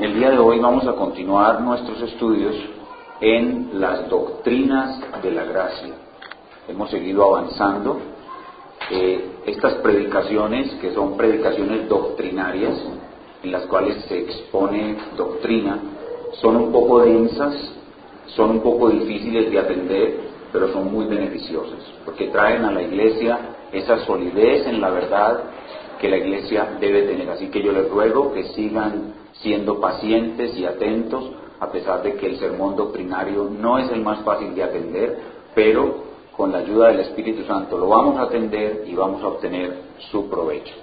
El día de hoy vamos a continuar nuestros estudios en las doctrinas de la gracia. Hemos seguido avanzando. Eh, estas predicaciones, que son predicaciones doctrinarias, en las cuales se expone doctrina, son un poco densas, son un poco difíciles de atender, pero son muy beneficiosas, porque traen a la iglesia esa solidez en la verdad que la iglesia debe tener. Así que yo les ruego que sigan siendo pacientes y atentos, a pesar de que el sermón doctrinario no es el más fácil de atender, pero con la ayuda del Espíritu Santo lo vamos a atender y vamos a obtener su provecho.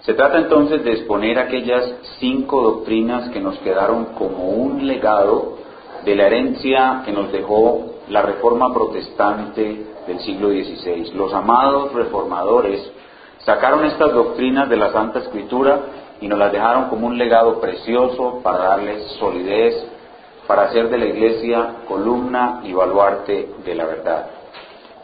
Se trata entonces de exponer aquellas cinco doctrinas que nos quedaron como un legado de la herencia que nos dejó la reforma protestante del siglo XVI. Los amados reformadores sacaron estas doctrinas de la Santa Escritura y nos las dejaron como un legado precioso para darles solidez, para hacer de la iglesia columna y baluarte de la verdad.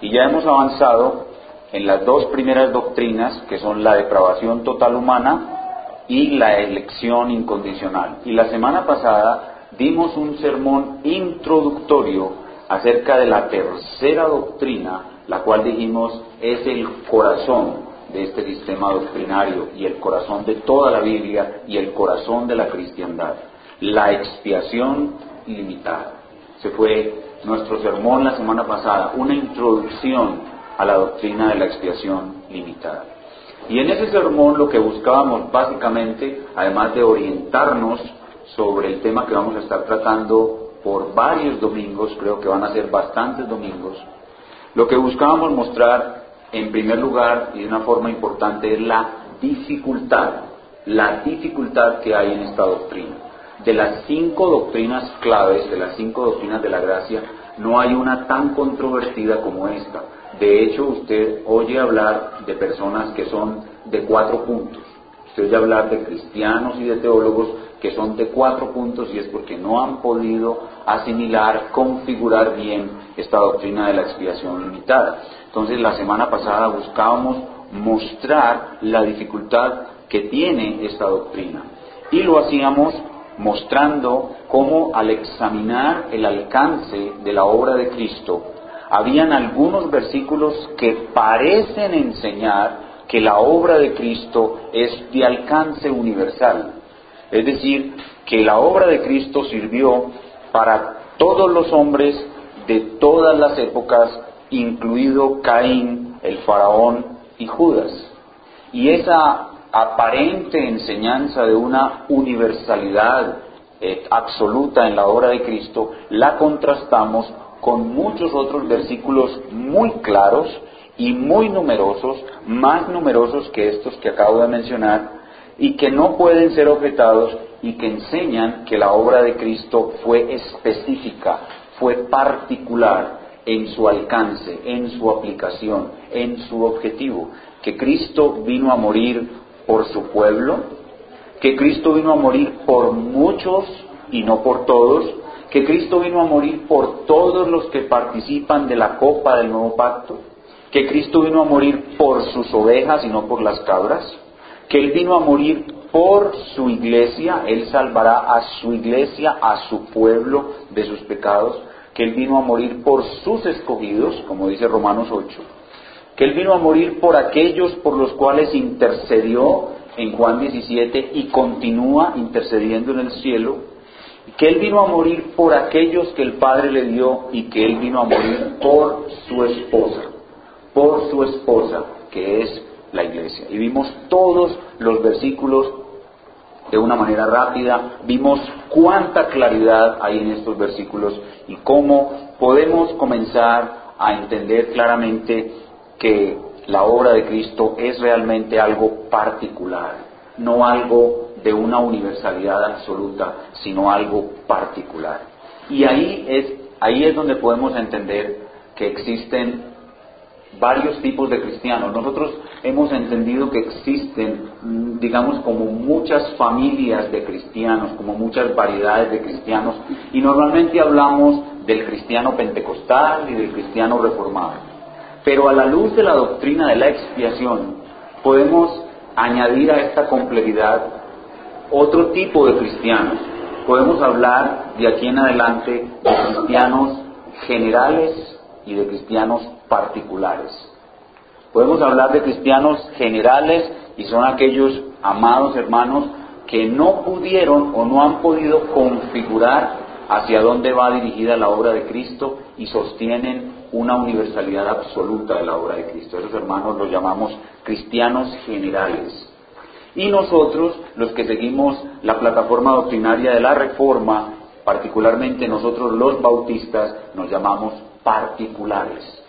Y ya hemos avanzado en las dos primeras doctrinas, que son la depravación total humana y la elección incondicional. Y la semana pasada dimos un sermón introductorio acerca de la tercera doctrina, la cual dijimos es el corazón de este sistema doctrinario y el corazón de toda la Biblia y el corazón de la cristiandad, la expiación limitada. Se fue nuestro sermón la semana pasada, una introducción a la doctrina de la expiación limitada. Y en ese sermón lo que buscábamos básicamente, además de orientarnos sobre el tema que vamos a estar tratando por varios domingos, creo que van a ser bastantes domingos, lo que buscábamos mostrar en primer lugar y de una forma importante es la dificultad, la dificultad que hay en esta doctrina. De las cinco doctrinas claves, de las cinco doctrinas de la gracia, no hay una tan controvertida como esta. De hecho, usted oye hablar de personas que son de cuatro puntos. Usted oye hablar de cristianos y de teólogos que son de cuatro puntos y es porque no han podido asimilar, configurar bien esta doctrina de la expiación limitada. Entonces la semana pasada buscábamos mostrar la dificultad que tiene esta doctrina y lo hacíamos mostrando cómo al examinar el alcance de la obra de Cristo, habían algunos versículos que parecen enseñar que la obra de Cristo es de alcance universal. Es decir, que la obra de Cristo sirvió para todos los hombres de todas las épocas incluido Caín, el faraón y Judas. Y esa aparente enseñanza de una universalidad eh, absoluta en la obra de Cristo la contrastamos con muchos otros versículos muy claros y muy numerosos, más numerosos que estos que acabo de mencionar, y que no pueden ser objetados y que enseñan que la obra de Cristo fue específica, fue particular, en su alcance, en su aplicación, en su objetivo, que Cristo vino a morir por su pueblo, que Cristo vino a morir por muchos y no por todos, que Cristo vino a morir por todos los que participan de la copa del nuevo pacto, que Cristo vino a morir por sus ovejas y no por las cabras, que Él vino a morir por su iglesia, Él salvará a su iglesia, a su pueblo de sus pecados, que Él vino a morir por sus escogidos, como dice Romanos 8, que Él vino a morir por aquellos por los cuales intercedió en Juan 17 y continúa intercediendo en el cielo, que Él vino a morir por aquellos que el Padre le dio y que Él vino a morir por su esposa, por su esposa, que es la iglesia. Y vimos todos los versículos de una manera rápida, vimos cuánta claridad hay en estos versículos y cómo podemos comenzar a entender claramente que la obra de Cristo es realmente algo particular, no algo de una universalidad absoluta, sino algo particular. Y ahí es, ahí es donde podemos entender que existen varios tipos de cristianos. Nosotros hemos entendido que existen, mm, digamos, como muchas familias de cristianos, como muchas variedades de cristianos, y normalmente hablamos del cristiano pentecostal y del cristiano reformado. Pero a la luz de la doctrina de la expiación, podemos añadir a esta complejidad otro tipo de cristianos. Podemos hablar de aquí en adelante de cristianos generales y de cristianos particulares. Podemos hablar de cristianos generales y son aquellos amados hermanos que no pudieron o no han podido configurar hacia dónde va dirigida la obra de Cristo y sostienen una universalidad absoluta de la obra de Cristo. Esos hermanos los llamamos cristianos generales. Y nosotros, los que seguimos la plataforma doctrinaria de la Reforma, particularmente nosotros los bautistas, nos llamamos particulares.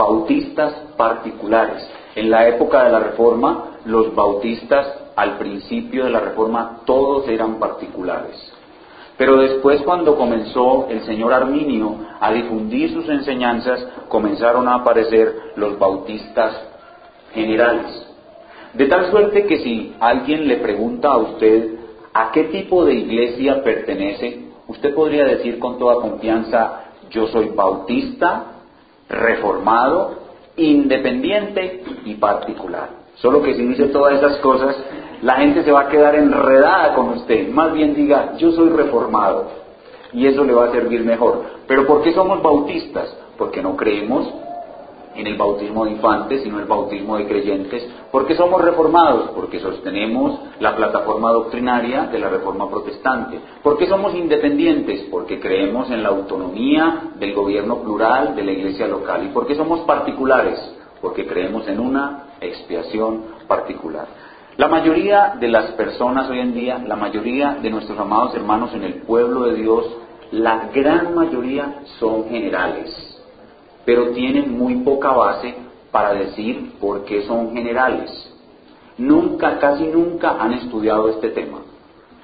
Bautistas particulares. En la época de la Reforma, los bautistas al principio de la Reforma todos eran particulares. Pero después cuando comenzó el señor Arminio a difundir sus enseñanzas, comenzaron a aparecer los bautistas generales. De tal suerte que si alguien le pregunta a usted a qué tipo de iglesia pertenece, usted podría decir con toda confianza, yo soy bautista, reformado, independiente y particular. Solo que si dice todas esas cosas, la gente se va a quedar enredada con usted. Más bien diga, yo soy reformado. Y eso le va a servir mejor. Pero ¿por qué somos bautistas? Porque no creemos en el bautismo de infantes, sino el bautismo de creyentes. ¿Por qué somos reformados? Porque sostenemos la plataforma doctrinaria de la reforma protestante. ¿Por qué somos independientes? Porque creemos en la autonomía del gobierno plural de la iglesia local. ¿Y por qué somos particulares? Porque creemos en una expiación particular. La mayoría de las personas hoy en día, la mayoría de nuestros amados hermanos en el pueblo de Dios, la gran mayoría son generales, pero tienen muy poca base para decir por qué son generales. Nunca, casi nunca han estudiado este tema.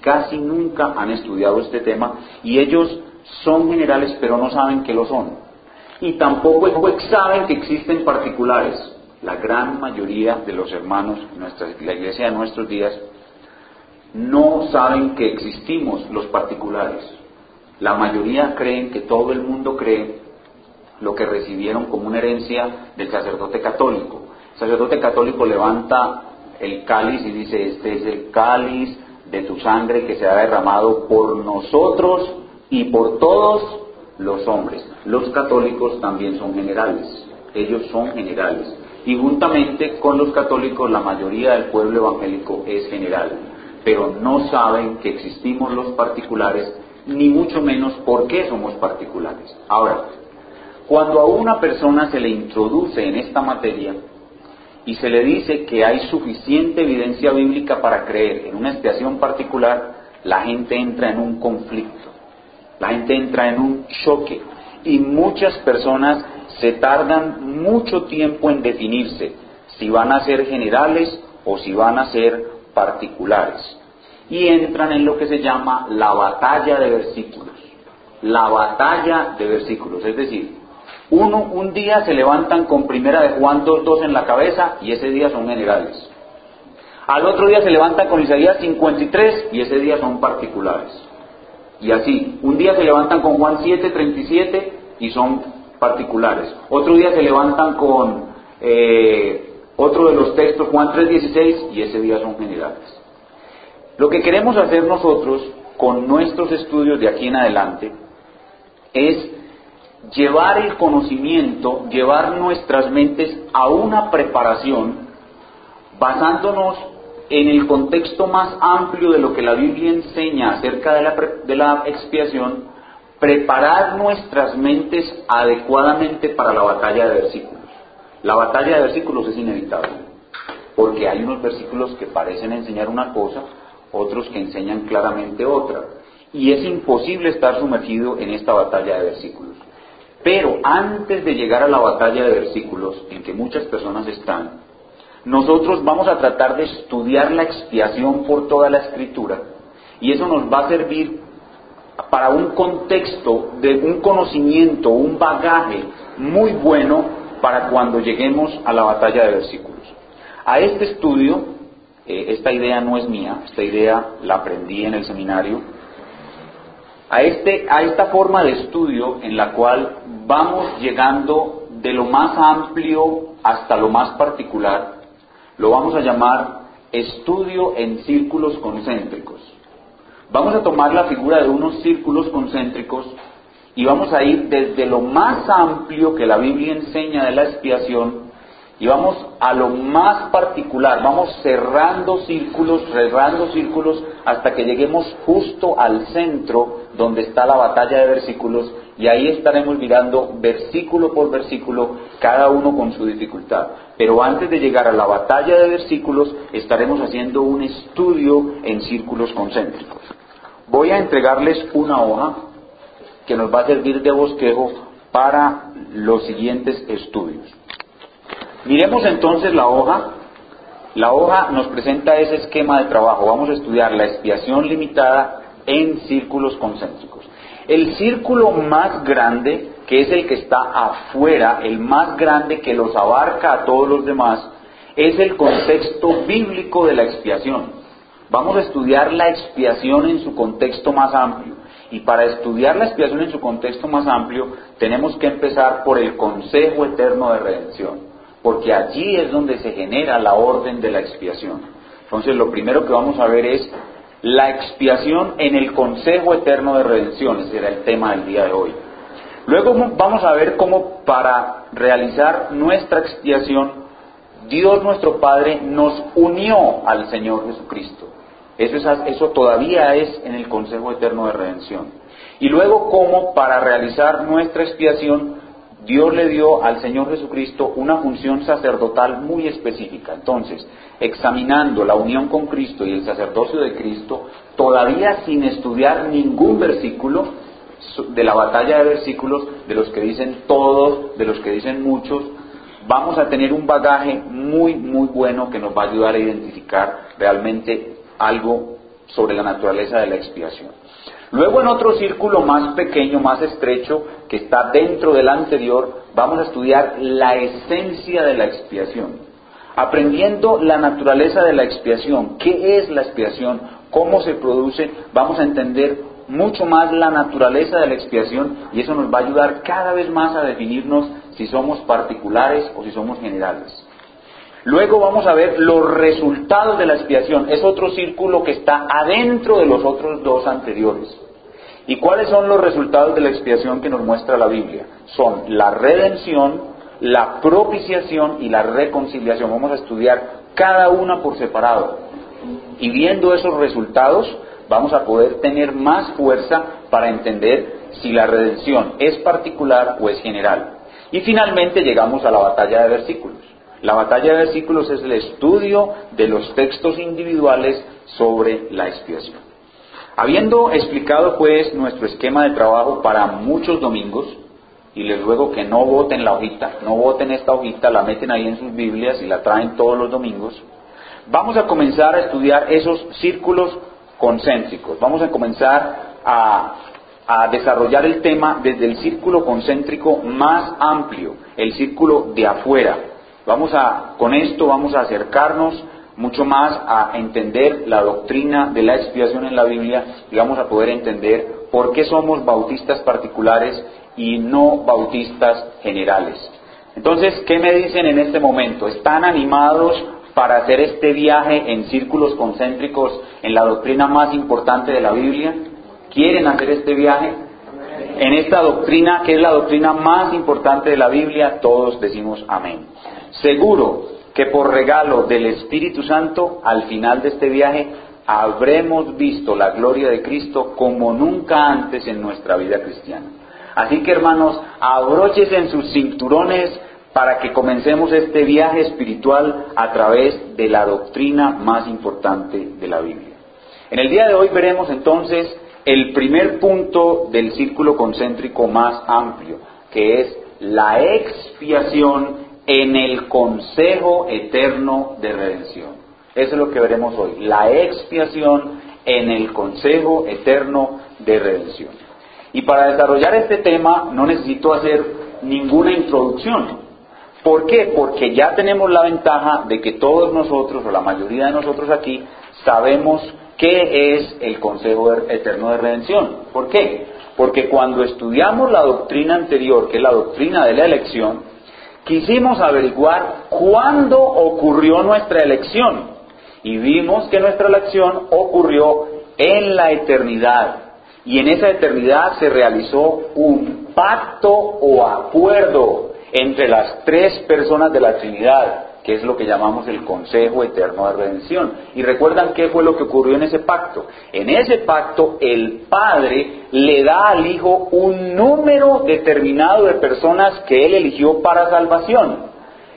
Casi nunca han estudiado este tema y ellos son generales pero no saben que lo son. Y tampoco saben que existen particulares la gran mayoría de los hermanos, nuestra, la iglesia de nuestros días, no saben que existimos los particulares. La mayoría creen que todo el mundo cree lo que recibieron como una herencia del sacerdote católico. El sacerdote católico levanta el cáliz y dice, este es el cáliz de tu sangre que se ha derramado por nosotros y por todos los hombres. Los católicos también son generales, ellos son generales y juntamente con los católicos la mayoría del pueblo evangélico es general, pero no saben que existimos los particulares, ni mucho menos por qué somos particulares. Ahora, cuando a una persona se le introduce en esta materia y se le dice que hay suficiente evidencia bíblica para creer en una expiación particular, la gente entra en un conflicto, la gente entra en un choque y muchas personas se tardan mucho tiempo en definirse si van a ser generales o si van a ser particulares. Y entran en lo que se llama la batalla de versículos. La batalla de versículos. Es decir, uno, un día se levantan con primera de Juan 2.2 en la cabeza y ese día son generales. Al otro día se levantan con Isaías 53 y ese día son particulares. Y así, un día se levantan con Juan 7.37 y son particulares. Otro día se levantan con eh, otro de los textos, Juan 3.16, y ese día son generales. Lo que queremos hacer nosotros con nuestros estudios de aquí en adelante es llevar el conocimiento, llevar nuestras mentes a una preparación basándonos en el contexto más amplio de lo que la Biblia enseña acerca de la, de la expiación, preparar nuestras mentes adecuadamente para la batalla de versículos. La batalla de versículos es inevitable, porque hay unos versículos que parecen enseñar una cosa, otros que enseñan claramente otra, y es imposible estar sumergido en esta batalla de versículos. Pero antes de llegar a la batalla de versículos, en que muchas personas están, nosotros vamos a tratar de estudiar la expiación por toda la escritura, y eso nos va a servir para un contexto de un conocimiento, un bagaje muy bueno para cuando lleguemos a la batalla de versículos. A este estudio, eh, esta idea no es mía, esta idea la aprendí en el seminario, a, este, a esta forma de estudio en la cual vamos llegando de lo más amplio hasta lo más particular, lo vamos a llamar estudio en círculos concéntricos. Vamos a tomar la figura de unos círculos concéntricos y vamos a ir desde lo más amplio que la Biblia enseña de la expiación y vamos a lo más particular, vamos cerrando círculos, cerrando círculos hasta que lleguemos justo al centro donde está la batalla de versículos y ahí estaremos mirando versículo por versículo, cada uno con su dificultad. Pero antes de llegar a la batalla de versículos, estaremos haciendo un estudio en círculos concéntricos. Voy a entregarles una hoja que nos va a servir de bosquejo para los siguientes estudios. Miremos entonces la hoja. La hoja nos presenta ese esquema de trabajo. Vamos a estudiar la expiación limitada en círculos concéntricos. El círculo más grande, que es el que está afuera, el más grande que los abarca a todos los demás, es el contexto bíblico de la expiación. Vamos a estudiar la expiación en su contexto más amplio. Y para estudiar la expiación en su contexto más amplio, tenemos que empezar por el consejo eterno de redención porque allí es donde se genera la orden de la expiación. Entonces, lo primero que vamos a ver es la expiación en el Consejo Eterno de Redención, ese era el tema del día de hoy. Luego vamos a ver cómo para realizar nuestra expiación, Dios nuestro Padre nos unió al Señor Jesucristo. Eso, es, eso todavía es en el Consejo Eterno de Redención. Y luego cómo para realizar nuestra expiación, Dios le dio al Señor Jesucristo una función sacerdotal muy específica. Entonces, examinando la unión con Cristo y el sacerdocio de Cristo, todavía sin estudiar ningún versículo de la batalla de versículos, de los que dicen todos, de los que dicen muchos, vamos a tener un bagaje muy, muy bueno que nos va a ayudar a identificar realmente algo sobre la naturaleza de la expiación. Luego en otro círculo más pequeño, más estrecho, que está dentro del anterior, vamos a estudiar la esencia de la expiación. Aprendiendo la naturaleza de la expiación, qué es la expiación, cómo se produce, vamos a entender mucho más la naturaleza de la expiación y eso nos va a ayudar cada vez más a definirnos si somos particulares o si somos generales. Luego vamos a ver los resultados de la expiación. Es otro círculo que está adentro de los otros dos anteriores. ¿Y cuáles son los resultados de la expiación que nos muestra la Biblia? Son la redención, la propiciación y la reconciliación. Vamos a estudiar cada una por separado. Y viendo esos resultados, vamos a poder tener más fuerza para entender si la redención es particular o es general. Y finalmente llegamos a la batalla de versículos. La batalla de versículos es el estudio de los textos individuales sobre la expiación. Habiendo explicado pues nuestro esquema de trabajo para muchos domingos, y les ruego que no voten la hojita, no voten esta hojita, la meten ahí en sus Biblias y la traen todos los domingos, vamos a comenzar a estudiar esos círculos concéntricos. Vamos a comenzar a, a desarrollar el tema desde el círculo concéntrico más amplio, el círculo de afuera, Vamos a, con esto vamos a acercarnos mucho más a entender la doctrina de la expiación en la Biblia y vamos a poder entender por qué somos bautistas particulares y no bautistas generales. Entonces, ¿qué me dicen en este momento? ¿Están animados para hacer este viaje en círculos concéntricos en la doctrina más importante de la Biblia? ¿Quieren hacer este viaje? En esta doctrina, que es la doctrina más importante de la Biblia, todos decimos amén. Seguro que por regalo del Espíritu Santo, al final de este viaje, habremos visto la gloria de Cristo como nunca antes en nuestra vida cristiana. Así que hermanos, abróchese en sus cinturones para que comencemos este viaje espiritual a través de la doctrina más importante de la Biblia. En el día de hoy veremos entonces el primer punto del círculo concéntrico más amplio, que es la expiación en el consejo eterno de redención. Eso es lo que veremos hoy, la expiación en el consejo eterno de redención. Y para desarrollar este tema no necesito hacer ninguna introducción. ¿Por qué? Porque ya tenemos la ventaja de que todos nosotros, o la mayoría de nosotros aquí, sabemos qué es el consejo eterno de redención. ¿Por qué? Porque cuando estudiamos la doctrina anterior, que es la doctrina de la elección, quisimos averiguar cuándo ocurrió nuestra elección y vimos que nuestra elección ocurrió en la eternidad. Y en esa eternidad se realizó un pacto o acuerdo entre las tres personas de la Trinidad, que es lo que llamamos el Consejo Eterno de Redención. Y recuerdan qué fue lo que ocurrió en ese pacto. En ese pacto el Padre le da al Hijo un número determinado de personas que Él eligió para salvación.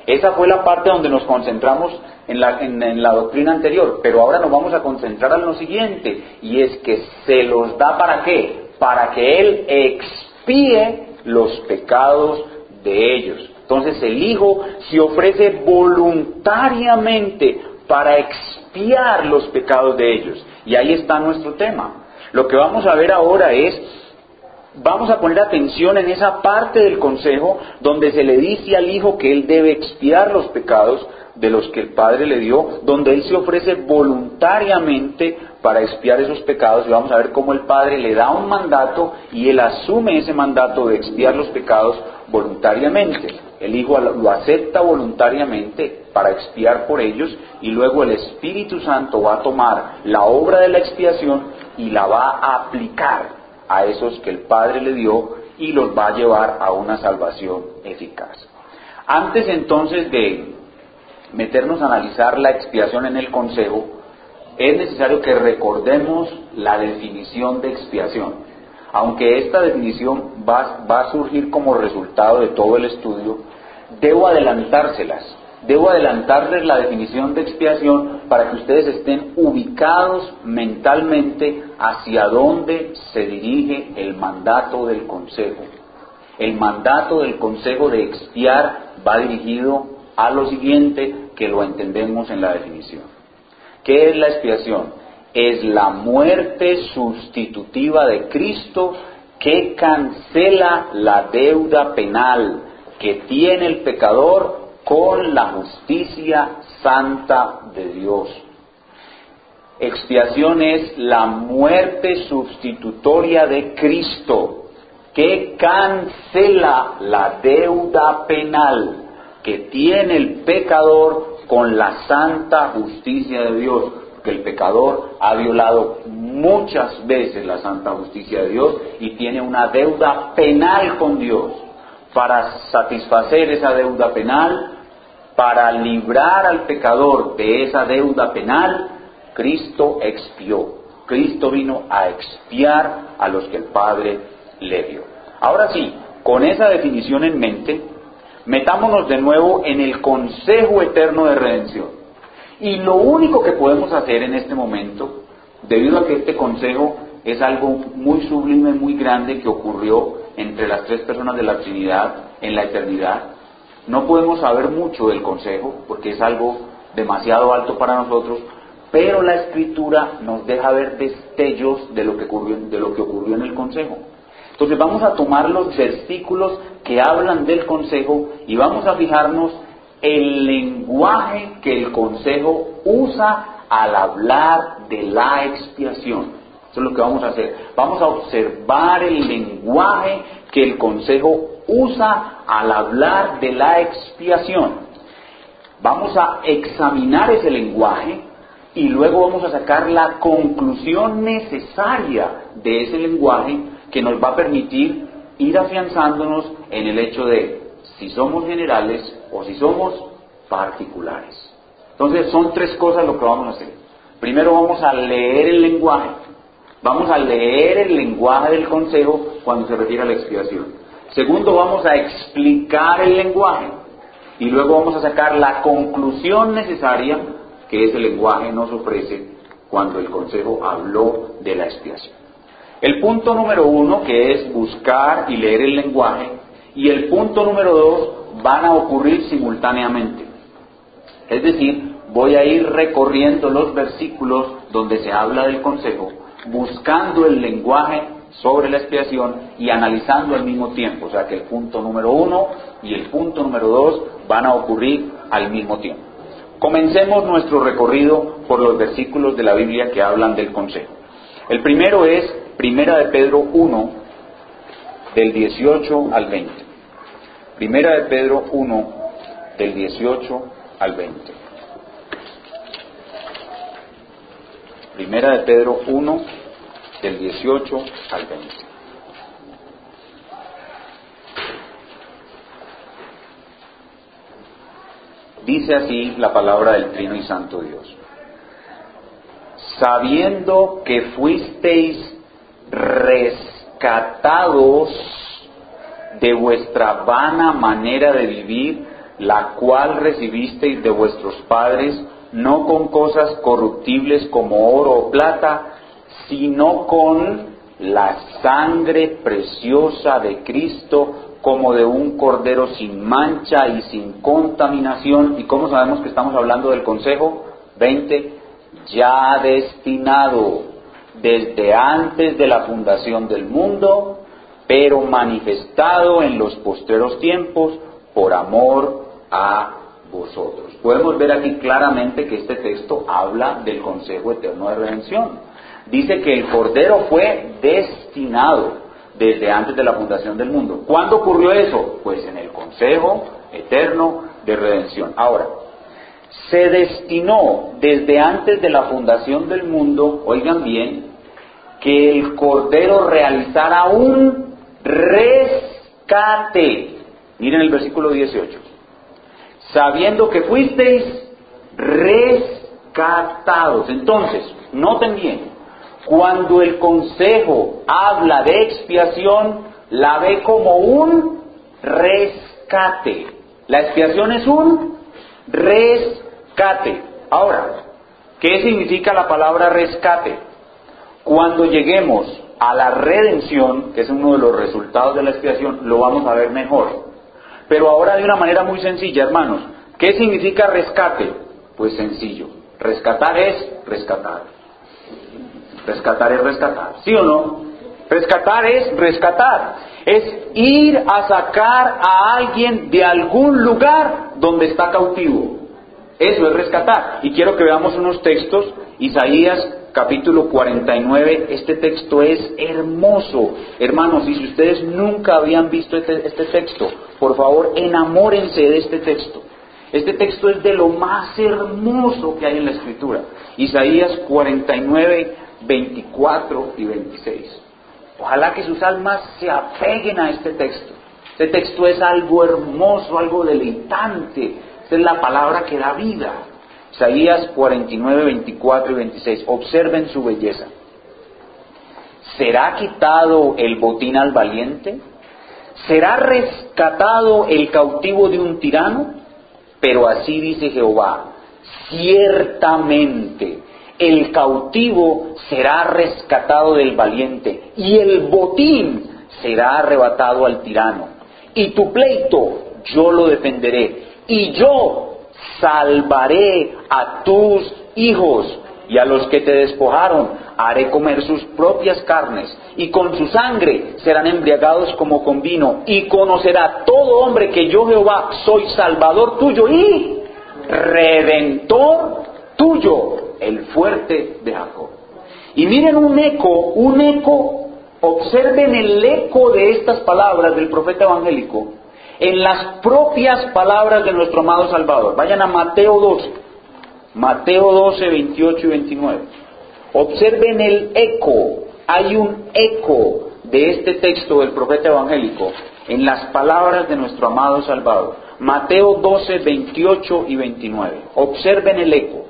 Esa fue la parte donde nos concentramos en la, doctrina anterior, pero ahora nos vamos a concentrar en lo siguiente, y es que se los da para qué? Para que Él expíe los pecados de ellos. Entonces el Hijo se ofrece voluntariamente para expiar los pecados de ellos. Y ahí está nuestro tema. Lo que vamos a ver ahora es, vamos a poner atención en esa parte del consejo donde se le dice al Hijo que Él debe expiar los pecados de los que el Padre le dio, donde Él se ofrece voluntariamente para expiar esos pecados y vamos a ver cómo el Padre le da un mandato y Él asume ese mandato de expiar los pecados voluntariamente. El Hijo lo acepta voluntariamente para expiar por ellos y luego el Espíritu Santo va a tomar la obra de la expiación y la va a aplicar a esos que el Padre le dio y los va a llevar a una salvación eficaz. Antes entonces de meternos a analizar la expiación en el consejo, es necesario que recordemos la definición de expiación. Aunque esta definición va, a surgir como resultado de todo el estudio, debo adelantárselas, debo adelantarles la definición de expiación para que ustedes estén ubicados mentalmente hacia dónde se dirige el mandato del Consejo. El mandato del Consejo de expiar va dirigido a lo siguiente que lo entendemos en la definición. ¿Qué es la expiación? Es la muerte sustitutiva de Cristo que cancela la deuda penal que tiene el pecador con la justicia santa de Dios. Expiación es la muerte sustitutoria de Cristo que cancela la deuda penal que tiene el pecador con la santa justicia de Dios. Porque el pecador ha violado muchas veces la santa justicia de Dios y tiene una deuda penal con Dios para satisfacer esa deuda penal, para librar al pecador de esa deuda penal, Cristo expió. Cristo vino a expiar a los que el Padre le dio. Ahora sí, con esa definición en mente, metámonos de nuevo en el consejo eterno de redención. Y lo único que podemos hacer en este momento, debido a que este consejo es algo muy sublime, muy grande que ocurrió entre las tres personas de la Trinidad en la eternidad. No podemos saber mucho del consejo porque es algo demasiado alto para nosotros, pero la escritura nos deja ver destellos de lo que ocurrió, de lo que ocurrió en el consejo. Entonces vamos a tomar los versículos que hablan del consejo y vamos a fijarnos el lenguaje que el consejo usa al hablar de la expiación. Eso es lo que vamos a hacer. Vamos a observar el lenguaje que el Consejo usa al hablar de la expiación. Vamos a examinar ese lenguaje y luego vamos a sacar la conclusión necesaria de ese lenguaje que nos va a permitir ir afianzándonos en el hecho de si somos generales o si somos particulares. Entonces son tres cosas lo que vamos a hacer. Primero vamos a leer el lenguaje, Vamos a leer el lenguaje del consejo cuando se refiere a la expiación. Segundo, vamos a explicar el lenguaje. Y luego vamos a sacar la conclusión necesaria que ese lenguaje nos ofrece cuando el consejo habló de la expiación. El punto número uno, que es buscar y leer el lenguaje, y el punto número dos van a ocurrir simultáneamente. Es decir, voy a ir recorriendo los versículos donde se habla del consejo buscando el lenguaje sobre la expiación y analizando al mismo tiempo. O sea que el punto número uno y el punto número dos van a ocurrir al mismo tiempo. Comencemos nuestro recorrido por los versículos de la Biblia que hablan del consejo. El primero es Primera de Pedro 1, del 18 al 20. Primera de Pedro 1, del 18 al 20. Primera de Pedro 1, del 18 al 20. Dice así la palabra del Trino y Santo Dios. Sabiendo que fuisteis rescatados de vuestra vana manera de vivir, la cual recibisteis de vuestros padres, no con cosas corruptibles como oro o plata, sino con la sangre preciosa de Cristo, como de un cordero sin mancha y sin contaminación. ¿Y cómo sabemos que estamos hablando del consejo? 20. Ya destinado desde antes de la fundación del mundo, pero manifestado en los postreros tiempos por amor a vosotros. Podemos ver aquí claramente que este texto habla del consejo eterno de redención. Dice que el Cordero fue destinado desde antes de la fundación del mundo. ¿Cuándo ocurrió eso? Pues en el consejo eterno de redención. Ahora, se destinó desde antes de la fundación del mundo, oigan bien, que el Cordero realizara un rescate. Miren el versículo 18. Sabiendo que fuisteis rescatados. Entonces, noten bien, cuando el consejo habla de expiación, la ve como un rescate. La expiación es un rescate. Ahora, ¿qué significa la palabra rescate? Cuando lleguemos a la redención, que es uno de los resultados de la expiación, lo vamos a ver mejor. Pero ahora de una manera muy sencilla, hermanos, ¿qué significa rescate? Pues sencillo. Rescatar es rescatar. Rescatar es rescatar, ¿sí o no? Rescatar es rescatar. Es ir a sacar a alguien de algún lugar donde está cautivo. Eso es rescatar. Y quiero que veamos unos textos. Isaías capítulo 49. Este texto es hermoso. Hermanos, y si ustedes nunca habían visto este, este texto, por favor enamórense de este texto. Este texto es de lo más hermoso que hay en la escritura. Isaías 49, 24 y 26. Ojalá que sus almas se apeguen a este texto. Este texto es algo hermoso, algo deleitante. Esta es la palabra que da vida. Isaías 49, 24 y 26. Observen su belleza. ¿Será quitado el botín al valiente? ¿Será rescatado el cautivo de un tirano? Pero así dice Jehová, ciertamente el cautivo será rescatado del valiente y el botín será arrebatado al tirano. Y tu pleito yo lo defenderé y yo salvaré a tus hijos y a los que te despojaron haré comer sus propias carnes y con su sangre serán embriagados como con vino y conocerá todo hombre que yo Jehová soy salvador tuyo y redentor tuyo el fuerte de Jacob. Y miren un eco, un eco, observen el eco de estas palabras del profeta evangélico en las propias palabras de nuestro amado Salvador. Vayan a Mateo 12, Mateo 12, 28 y 29. Observen el eco, hay un eco de este texto del profeta evangélico en las palabras de nuestro amado Salvador. Mateo 12, 28 y 29. Observen el eco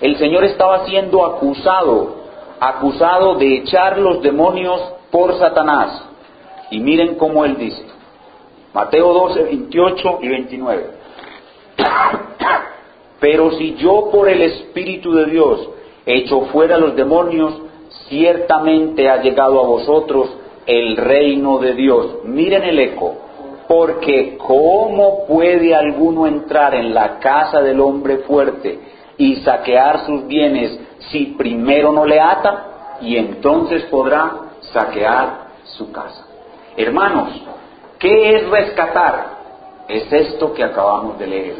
el Señor estaba siendo acusado, acusado de echar los demonios por Satanás. Y miren cómo él dice, Mateo 12, 28 y 29. Pero si yo por el Espíritu de Dios echo fuera los demonios, ciertamente ha llegado a vosotros el reino de Dios. Miren el eco. Porque ¿cómo puede alguno entrar en la casa del hombre fuerte y saquear sus bienes si primero no le ata y entonces podrá saquear su casa. Hermanos, ¿qué es rescatar? Es esto que acabamos de leer.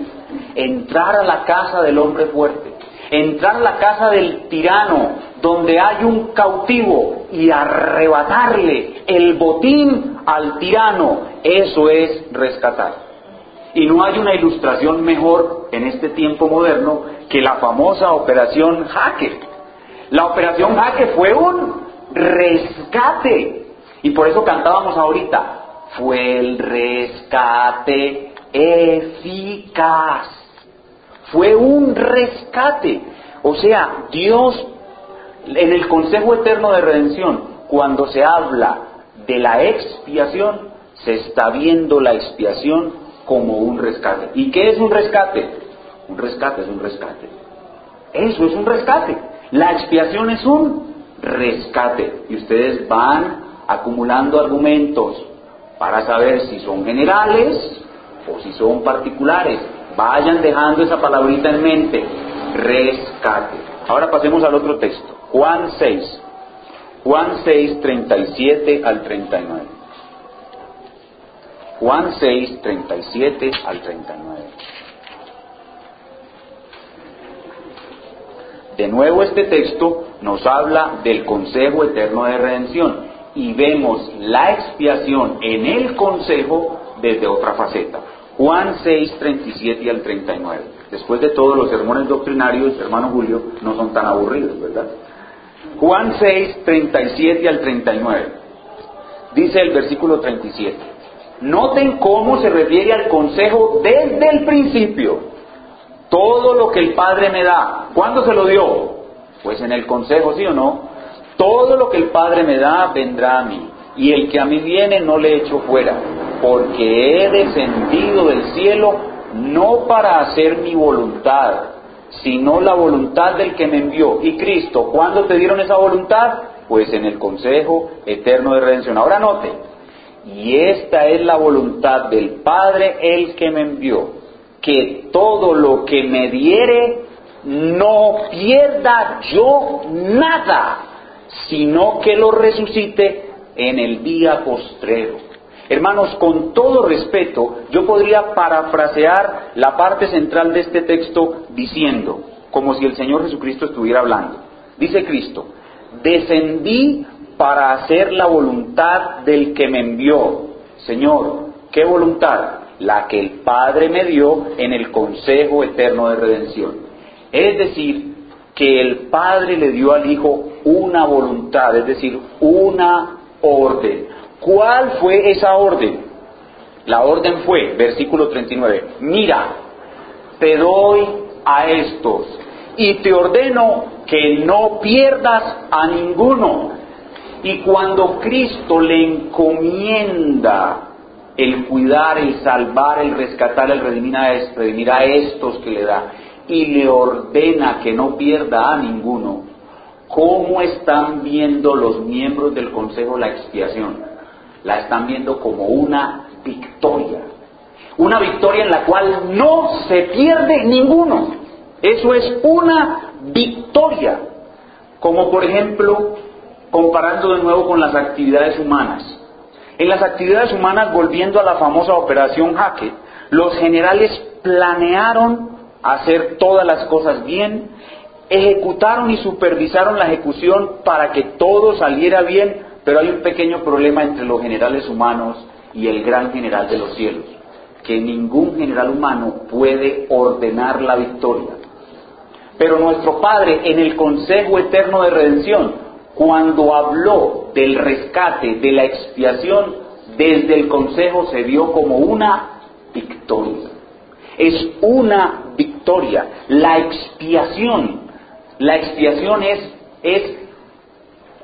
Entrar a la casa del hombre fuerte, entrar a la casa del tirano, donde hay un cautivo, y arrebatarle el botín al tirano. Eso es rescatar. Y no hay una ilustración mejor en este tiempo moderno que la famosa operación Hacker. La operación Jaque fue un rescate. Y por eso cantábamos ahorita, fue el rescate eficaz. Fue un rescate. O sea, Dios, en el Consejo Eterno de Redención, cuando se habla de la expiación, se está viendo la expiación como un rescate. ¿Y qué es un rescate? Un rescate es un rescate. Eso es un rescate. La expiación es un rescate. Y ustedes van acumulando argumentos para saber si son generales o si son particulares. Vayan dejando esa palabrita en mente. Rescate. Ahora pasemos al otro texto. Juan 6. Juan 6, 37 al 39. Juan 6, 37 al 39. De nuevo este texto nos habla del consejo eterno de redención y vemos la expiación en el consejo desde otra faceta. Juan 6, 37 al 39. Después de todos los sermones doctrinarios, hermano Julio, no son tan aburridos, ¿verdad? Juan 6, 37 al 39. Dice el versículo 37. Noten cómo se refiere al consejo desde el principio. Todo lo que el Padre me da, ¿cuándo se lo dio? Pues en el consejo, ¿sí o no? Todo lo que el Padre me da vendrá a mí, y el que a mí viene no le echo fuera, porque he descendido del cielo no para hacer mi voluntad, sino la voluntad del que me envió. Y Cristo, ¿cuándo te dieron esa voluntad? Pues en el Consejo Eterno de Redención. Ahora note, y esta es la voluntad del Padre el que me envió, que todo lo que me diere no pierda yo nada, sino que lo resucite en el día postrero. Hermanos, con todo respeto, yo podría parafrasear la parte central de este texto diciendo, como si el Señor Jesucristo estuviera hablando. Dice Cristo, descendí para hacer la voluntad del que me envió. Señor, ¿qué voluntad? La que el Padre me dio en el Consejo Eterno de Redención. Es decir, que el Padre le dio al Hijo una voluntad, es decir, una orden. ¿Cuál fue esa orden? La orden fue, versículo 39, mira, te doy a estos y te ordeno que no pierdas a ninguno. Y cuando Cristo le encomienda el cuidar, el salvar, el rescatar, el redimir a, estos que le da, y le ordena que no pierda a ninguno, ¿cómo están viendo los miembros del Consejo la expiación? la están viendo como una victoria. Una victoria en la cual no se pierde ninguno. Eso es una victoria. Como por ejemplo, comparando de nuevo con las actividades humanas. En las actividades humanas, volviendo a la famosa operación Jaque, los generales planearon hacer todas las cosas bien, ejecutaron y supervisaron la ejecución para que todo saliera bien pero hay un pequeño problema entre los generales humanos y el gran general de los cielos, que ningún general humano puede ordenar la victoria. Pero nuestro Padre en el Consejo Eterno de Redención, cuando habló del rescate, de la expiación, desde el Consejo se vio como una victoria. Es una victoria. La expiación, la expiación es, es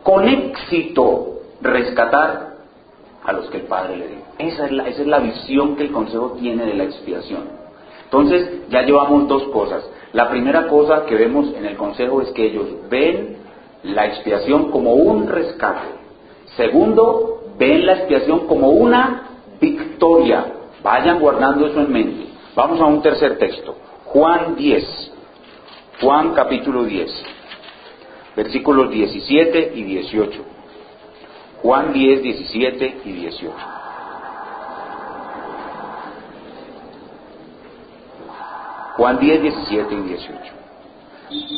con éxito rescatar a los que el Padre le dio. Esa es, la, esa es la visión que el Consejo tiene de la expiación. Entonces, ya llevamos dos cosas. La primera cosa que vemos en el Consejo es que ellos ven la expiación como un rescate. Segundo, ven la expiación como una victoria. Vayan guardando eso en mente. Vamos a un tercer texto. Juan 10. Juan capítulo 10 versículos 17 y 18. Juan 10, 17 y 18. Juan 10, 17 y 18.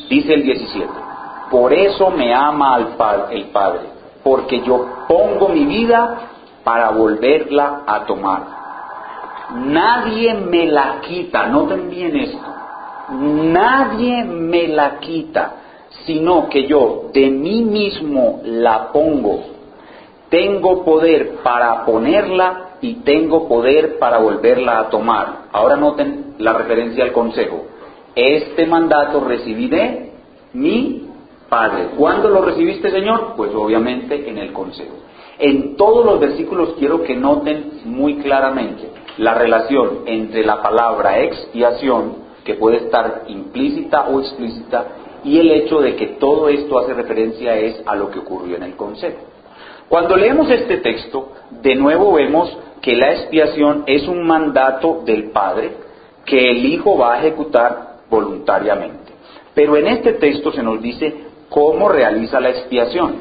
Dice el 17, por eso me ama al el Padre, porque yo pongo mi vida para volverla a tomar. Nadie me la quita, noten bien esto, nadie me la quita, sino que yo de mí mismo la pongo. Tengo poder para ponerla y tengo poder para volverla a tomar. Ahora noten la referencia al consejo. Este mandato recibí de mi Padre. ¿Cuándo lo recibiste, Señor? Pues obviamente en el consejo. En todos los versículos quiero que noten muy claramente la relación entre la palabra expiación, que puede estar implícita o explícita, y el hecho de que todo esto hace referencia es a lo que ocurrió en el consejo. Cuando leemos este texto, de nuevo vemos que la expiación es un mandato del Padre que el Hijo va a ejecutar voluntariamente. Pero en este texto se nos dice cómo realiza la expiación.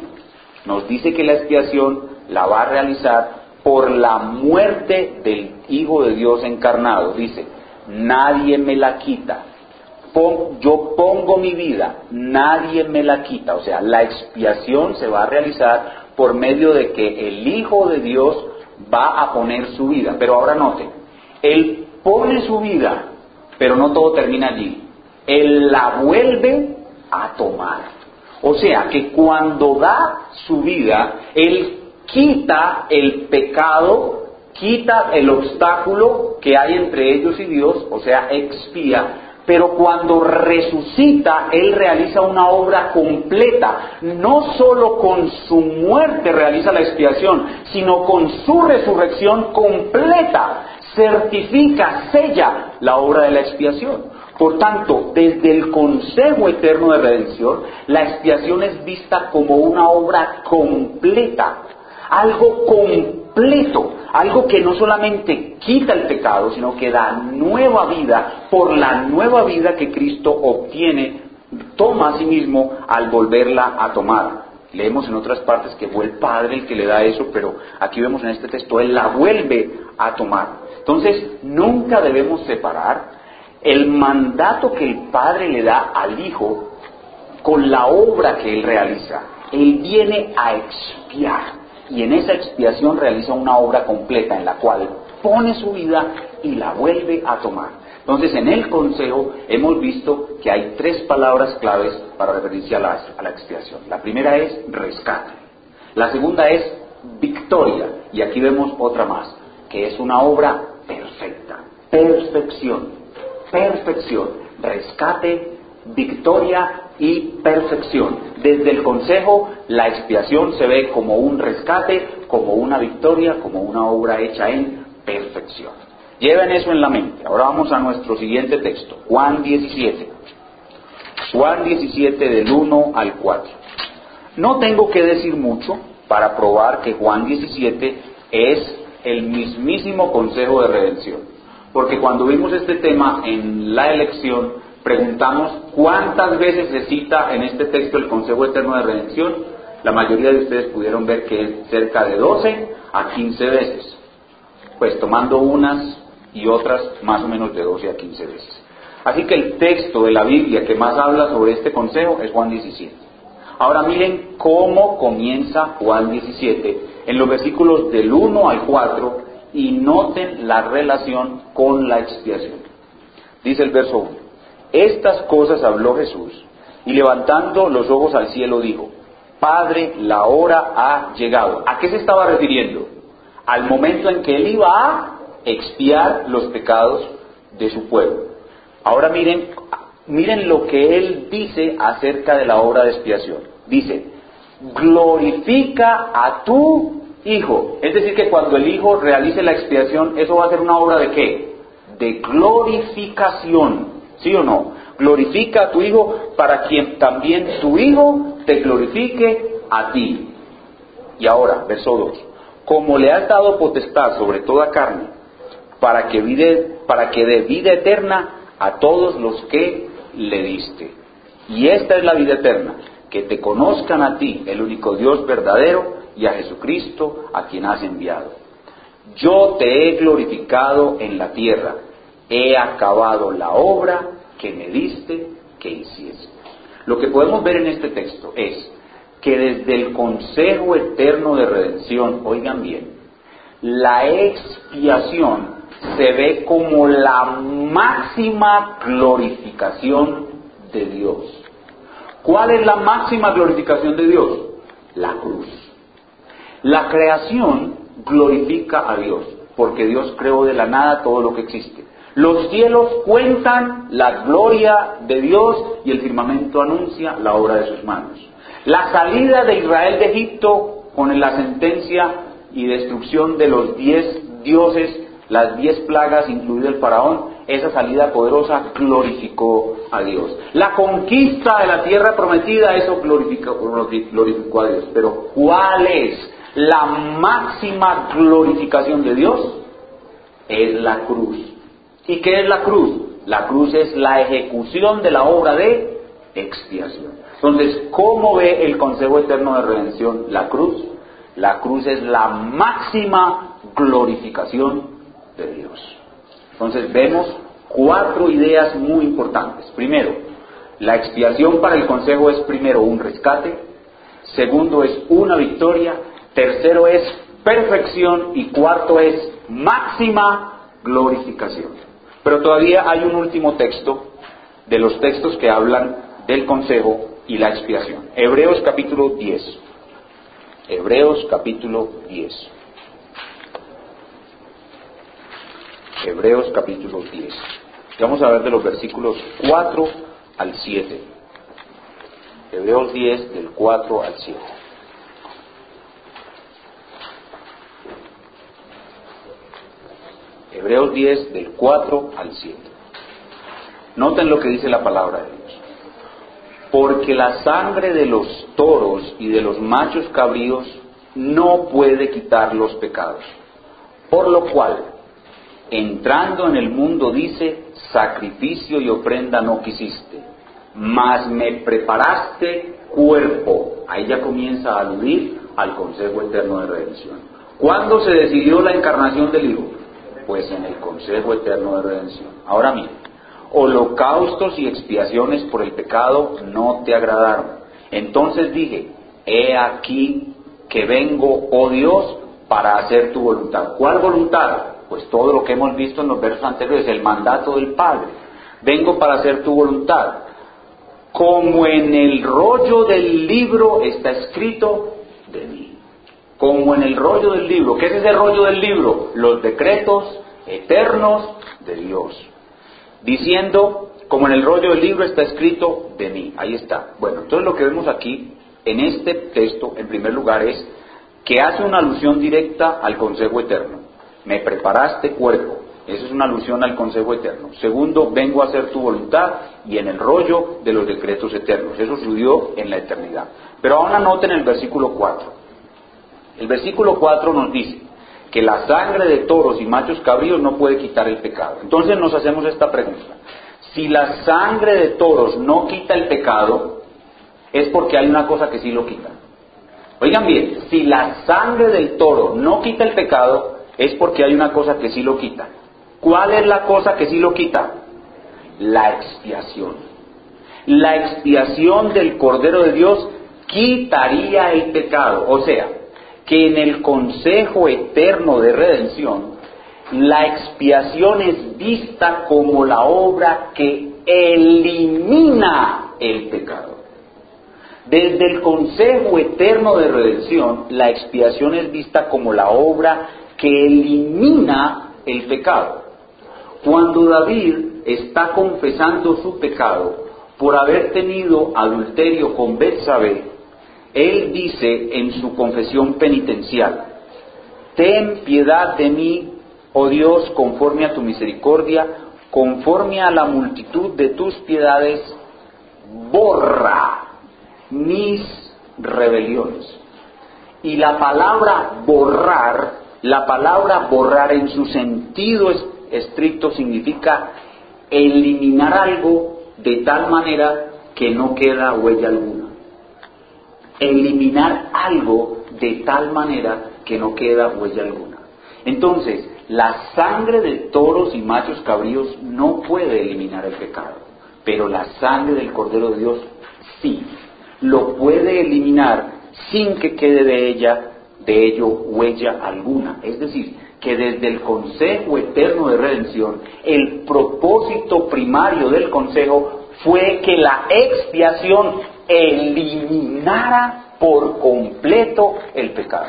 Nos dice que la expiación la va a realizar por la muerte del Hijo de Dios encarnado. Dice, nadie me la quita. yo pongo mi vida, nadie me la quita. O sea, la expiación se va a realizar por medio de que el Hijo de Dios va a poner su vida. Pero ahora noten, Él pone su vida, pero no todo termina allí. Él la vuelve a tomar. O sea, que cuando da su vida, Él quita el pecado, quita el obstáculo que hay entre ellos y Dios, o sea, expía, pero cuando resucita, Él realiza una obra completa. No solo con su muerte realiza la expiación, sino con su resurrección completa. Certifica, sella la obra de la expiación. Por tanto, desde el Consejo Eterno de Redención, la expiación es vista como una obra completa, algo completo, algo que no solamente quita el pecado, sino que da nueva vida por la nueva vida que Cristo obtiene, toma a sí mismo al volverla a tomar. Leemos en otras partes que fue el Padre el que le da eso, pero aquí vemos en este texto, Él la vuelve a tomar. Entonces, nunca debemos separar el mandato que el Padre le da al Hijo con la obra que Él realiza. Él viene a expiar y en esa expiación realiza una obra completa en la cual pone su vida y la vuelve a tomar. Entonces, en el consejo hemos visto que hay tres palabras claves para referirse a la, a la expiación. La primera es rescate. La segunda es victoria. Y aquí vemos otra más, que es una obra perfecta. Perfección. Perfección. Rescate, victoria y perfección. Desde el consejo, la expiación se ve como un rescate, como una victoria, como una obra hecha en perfección. Lleven eso en la mente. Ahora vamos a nuestro siguiente texto, Juan 17. Juan 17 del 1 al 4. No tengo que decir mucho para probar que Juan 17 es el mismísimo consejo de redención. Porque cuando vimos este tema en la elección, preguntamos cuántas veces se cita en este texto el Consejo Eterno de Redención. La mayoría de ustedes pudieron ver que es cerca de 12 a 15 veces, pues tomando unas y otras más o menos de 12 a 15 veces. Así que el texto de la Biblia que más habla sobre este consejo es Juan 17. Ahora miren cómo comienza Juan 17 en los versículos del 1 al 4 y noten la relación con la expiación. Dice el verso 1. Estas cosas habló Jesús y levantando los ojos al cielo dijo, Padre, la hora ha llegado. ¿A qué se estaba refiriendo? Al momento en que él iba a expiar los pecados de su pueblo. Ahora miren, miren lo que él dice acerca de la obra de expiación. Dice, glorifica a tu Hijo. Es decir, que cuando el Hijo realice la expiación, eso va a ser una obra de qué? De glorificación. ¿Sí o no? Glorifica a tu Hijo para quien también tu Hijo te glorifique a ti. Y ahora, verso 2. Como le has dado potestad sobre toda carne, para que, vive, para que dé vida eterna a todos los que le diste. Y esta es la vida eterna, que te conozcan a ti, el único Dios verdadero, y a Jesucristo, a quien has enviado. Yo te he glorificado en la tierra he acabado la obra que me diste que hiciese. Lo que podemos ver en este texto es que desde el Consejo Eterno de Redención, oigan bien, la expiación se ve como la máxima glorificación de Dios. ¿Cuál es la máxima glorificación de Dios? La cruz. La creación glorifica a Dios, porque Dios creó de la nada todo lo que existe. Los cielos cuentan la gloria de Dios y el firmamento anuncia la obra de sus manos. La salida de Israel de Egipto con la sentencia y destrucción de los diez dioses, las diez plagas, incluido el faraón, esa salida poderosa glorificó a Dios. La conquista de la tierra prometida, eso glorificó, glorificó a Dios. Pero ¿cuál es la máxima glorificación de Dios? Es la cruz. ¿Y qué es la cruz? La cruz es la ejecución de la obra de expiación. Entonces, ¿cómo ve el Consejo Eterno de Redención la cruz? La cruz es la máxima glorificación de Dios. Entonces vemos cuatro ideas muy importantes. Primero, la expiación para el Consejo es primero un rescate, segundo es una victoria, tercero es perfección y cuarto es máxima glorificación. Pero todavía hay un último texto de los textos que hablan del Consejo y la expiación. Hebreos capítulo 10. Hebreos capítulo 10. Hebreos capítulo 10. Vamos a ver de los versículos 4 al 7. Hebreos 10 del 4 al 7. Hebreos 10 del 4 al 7. Noten lo que dice la palabra de Dios. Porque la sangre de los toros y de los machos cabríos no puede quitar los pecados. Por lo cual, entrando en el mundo dice, sacrificio y ofrenda no quisiste, mas me preparaste cuerpo. Ahí ya comienza a aludir al Consejo Eterno de Redención. ¿Cuándo se decidió la encarnación del Hijo? Pues en el Consejo Eterno de Redención. Ahora mire, holocaustos y expiaciones por el pecado no te agradaron. Entonces dije, he aquí que vengo, oh Dios, para hacer tu voluntad. ¿Cuál voluntad? Pues todo lo que hemos visto en los versos anteriores, el mandato del Padre. Vengo para hacer tu voluntad. Como en el rollo del libro está escrito de mí. Como en el rollo del libro. ¿Qué es ese rollo del libro? Los decretos eternos de Dios. Diciendo, como en el rollo del libro está escrito de mí. Ahí está. Bueno, entonces lo que vemos aquí en este texto, en primer lugar, es que hace una alusión directa al consejo eterno me preparaste cuerpo. Eso es una alusión al consejo eterno. Segundo, vengo a hacer tu voluntad y en el rollo de los decretos eternos. Eso sucedió en la eternidad. Pero ahora noten el versículo 4. El versículo 4 nos dice que la sangre de toros y machos cabríos no puede quitar el pecado. Entonces nos hacemos esta pregunta. Si la sangre de toros no quita el pecado, es porque hay una cosa que sí lo quita. Oigan bien, si la sangre del toro no quita el pecado, es porque hay una cosa que sí lo quita. ¿Cuál es la cosa que sí lo quita? La expiación. La expiación del Cordero de Dios quitaría el pecado. O sea, que en el consejo eterno de redención, la expiación es vista como la obra que elimina el pecado. Desde el consejo eterno de redención, la expiación es vista como la obra que elimina el pecado. Cuando David está confesando su pecado por haber tenido adulterio con Betsabé, él dice en su confesión penitencial, ten piedad de mí, oh Dios, conforme a tu misericordia, conforme a la multitud de tus piedades, borra mis rebeliones. Y la palabra borrar la palabra borrar en su sentido estricto significa eliminar algo de tal manera que no queda huella alguna. Eliminar algo de tal manera que no queda huella alguna. Entonces, la sangre de toros y machos cabríos no puede eliminar el pecado, pero la sangre del Cordero de Dios sí, lo puede eliminar sin que quede de ella de ello huella alguna. Es decir, que desde el Consejo Eterno de Redención, el propósito primario del Consejo fue que la expiación eliminara por completo el pecado.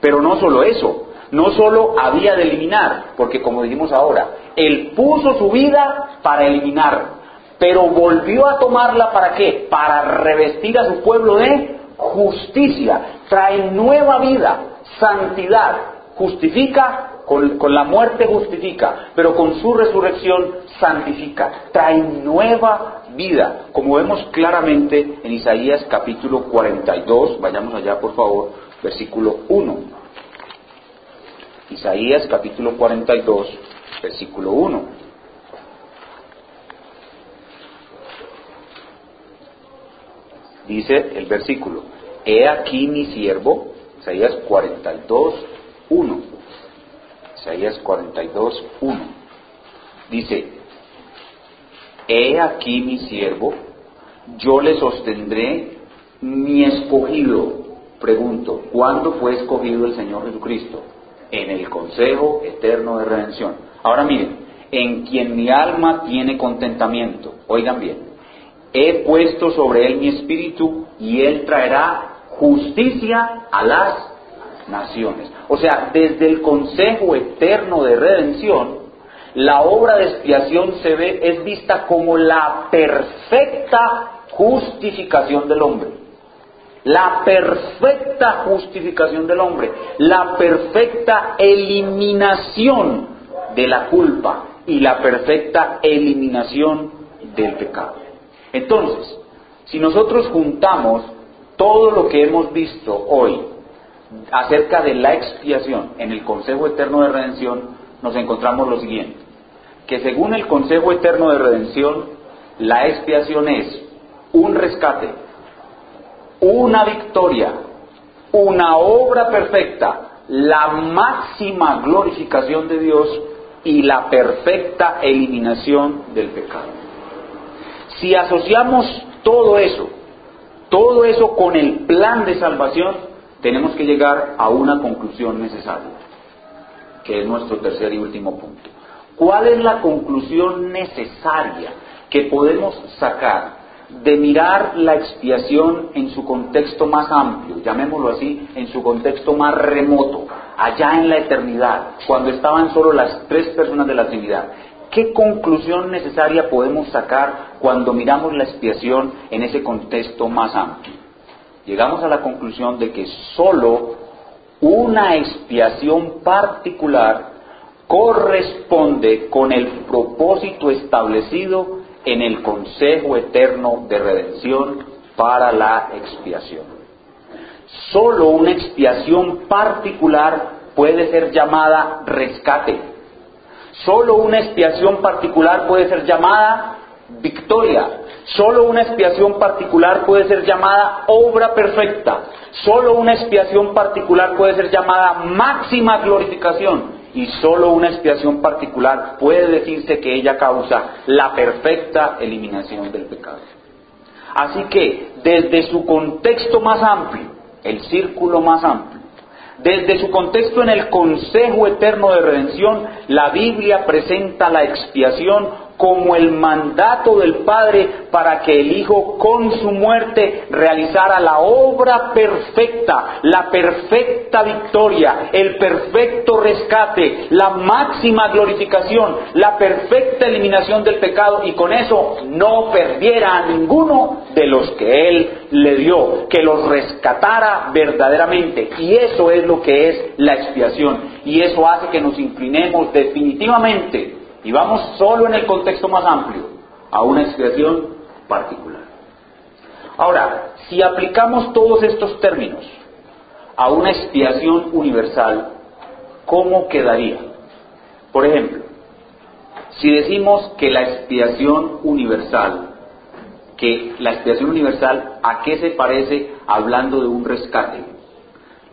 Pero no solo eso, no solo había de eliminar, porque como dijimos ahora, Él puso su vida para eliminar, pero volvió a tomarla para qué? Para revestir a su pueblo de justicia, trae nueva vida, santidad, justifica, con, la muerte justifica, pero con su resurrección santifica, trae nueva vida, como vemos claramente en Isaías capítulo 42, vayamos allá por favor, versículo 1. Isaías capítulo 42, versículo 1. Dice el versículo, He aquí mi siervo, Isaías 42, 1. Isaías 42, 1. Dice, He aquí mi siervo, yo le sostendré mi escogido. Pregunto, ¿cuándo fue escogido el Señor Jesucristo? en el consejo eterno de redención. Ahora miren, en quien mi alma tiene contentamiento, oigan bien, he puesto sobre él mi espíritu y él traerá justicia a las naciones. O sea, desde el consejo eterno de redención, la obra de expiación se ve, es vista como la perfecta justificación del hombre la perfecta justificación del hombre, la perfecta eliminación de la culpa y la perfecta eliminación del pecado. Entonces, si nosotros juntamos todo lo que hemos visto hoy acerca de la expiación en el Consejo Eterno de Redención, nos encontramos lo siguiente, que según el Consejo Eterno de Redención, la expiación es un rescate una victoria, una obra perfecta, la máxima glorificación de Dios y la perfecta eliminación del pecado. Si asociamos todo eso, todo eso con el plan de salvación, tenemos que llegar a una conclusión necesaria, que es nuestro tercer y último punto. ¿Cuál es la conclusión necesaria que podemos sacar de mirar la expiación en su contexto más amplio, llamémoslo así, en su contexto más remoto, allá en la eternidad, cuando estaban solo las tres personas de la Trinidad. ¿Qué conclusión necesaria podemos sacar cuando miramos la expiación en ese contexto más amplio? Llegamos a la conclusión de que solo una expiación particular corresponde con el propósito establecido en el consejo eterno de redención para la expiación. Solo una expiación particular puede ser llamada rescate. Solo una expiación particular puede ser llamada victoria. Solo una expiación particular puede ser llamada obra perfecta. Solo una expiación particular puede ser llamada máxima glorificación y solo una expiación particular puede decirse que ella causa la perfecta eliminación del pecado. Así que desde su contexto más amplio, el círculo más amplio, desde su contexto en el consejo eterno de redención, la Biblia presenta la expiación como el mandato del Padre para que el Hijo con su muerte realizara la obra perfecta, la perfecta victoria, el perfecto rescate, la máxima glorificación, la perfecta eliminación del pecado y con eso no perdiera a ninguno de los que Él le dio, que los rescatara verdaderamente. Y eso es lo que es la expiación. Y eso hace que nos inclinemos definitivamente y vamos solo en el contexto más amplio a una expiación particular. Ahora, si aplicamos todos estos términos a una expiación universal, ¿cómo quedaría? Por ejemplo, si decimos que la expiación universal, que la expiación universal, ¿a qué se parece hablando de un rescate?